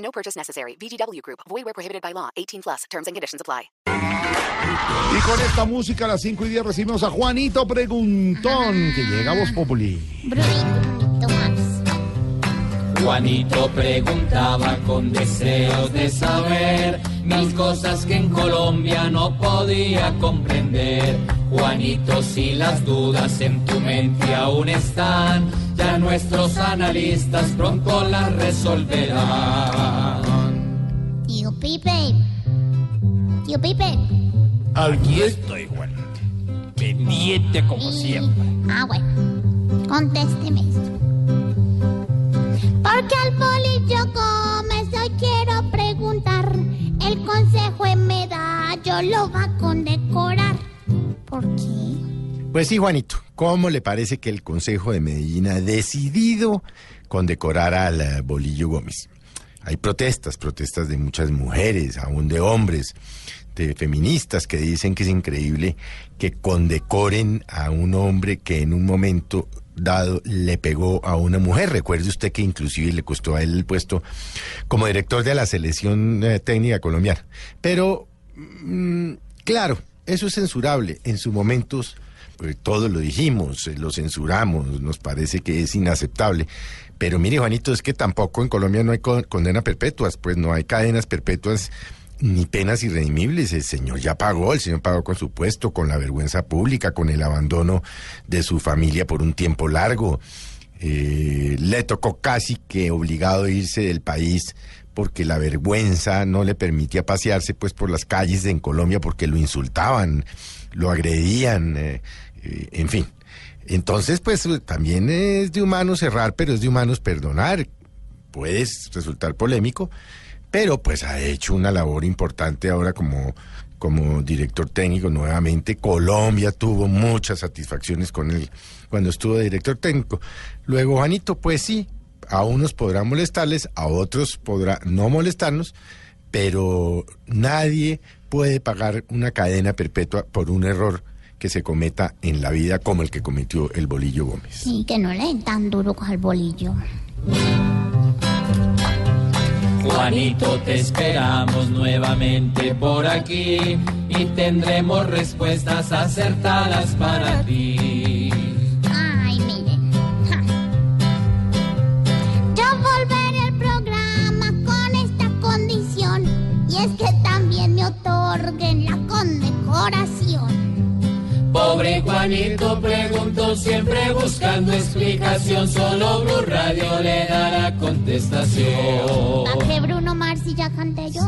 No purchase necessary. VGW Group. Void where prohibited by law. 18 plus. Terms and conditions apply. Y con esta música a las 5 y 10 recibimos a Juanito Preguntón, que llega a Voz Populi. Brunito. Juanito preguntaba con deseos de saber mil cosas que en Colombia no podía comprender. Juanito, si las dudas en tu mente aún están, ya nuestros analistas pronto las resolverán. Tío Pipe. Tío Pipe. Aquí estoy, Juan. Pendiente como siempre. Ah, bueno. Contésteme esto. Porque al bolillo Gómez hoy quiero preguntar. El consejo en medallo lo va a condecorar. ¿Por qué? Pues sí, Juanito, ¿cómo le parece que el Consejo de Medellín ha decidido condecorar al eh, Bolillo Gómez? Hay protestas, protestas de muchas mujeres, aún de hombres, de feministas que dicen que es increíble que condecoren a un hombre que en un momento dado le pegó a una mujer. Recuerde usted que inclusive le costó a él el puesto como director de la selección eh, técnica colombiana. Pero, mm, claro, eso es censurable. En sus momentos, pues, todos lo dijimos, eh, lo censuramos, nos parece que es inaceptable. Pero mire, Juanito, es que tampoco en Colombia no hay con- condena perpetuas, pues no hay cadenas perpetuas ni penas irredimibles. El señor ya pagó, el señor pagó con su puesto, con la vergüenza pública, con el abandono de su familia por un tiempo largo. Eh, le tocó casi que obligado a irse del país porque la vergüenza no le permitía pasearse pues por las calles en Colombia porque lo insultaban, lo agredían, eh, eh, en fin. Entonces, pues también es de humanos cerrar, pero es de humanos perdonar. Puede resultar polémico, pero pues ha hecho una labor importante ahora como, como director técnico nuevamente. Colombia tuvo muchas satisfacciones con él cuando estuvo de director técnico. Luego, Juanito, pues sí, a unos podrá molestarles, a otros podrá no molestarnos, pero nadie puede pagar una cadena perpetua por un error que se cometa en la vida como el que cometió el Bolillo Gómez. Sí, que no le den tan duro al bolillo. Juanito, te esperamos nuevamente por aquí y tendremos respuestas acertadas para ti. Ay, miren. Ja. Yo volveré al programa con esta condición. Y es que también me otorguen la condecoración. Pobre Juanito preguntó siempre buscando explicación, solo Blue Radio le dará contestación. ¿A qué Bruno Mars y ya canté yo?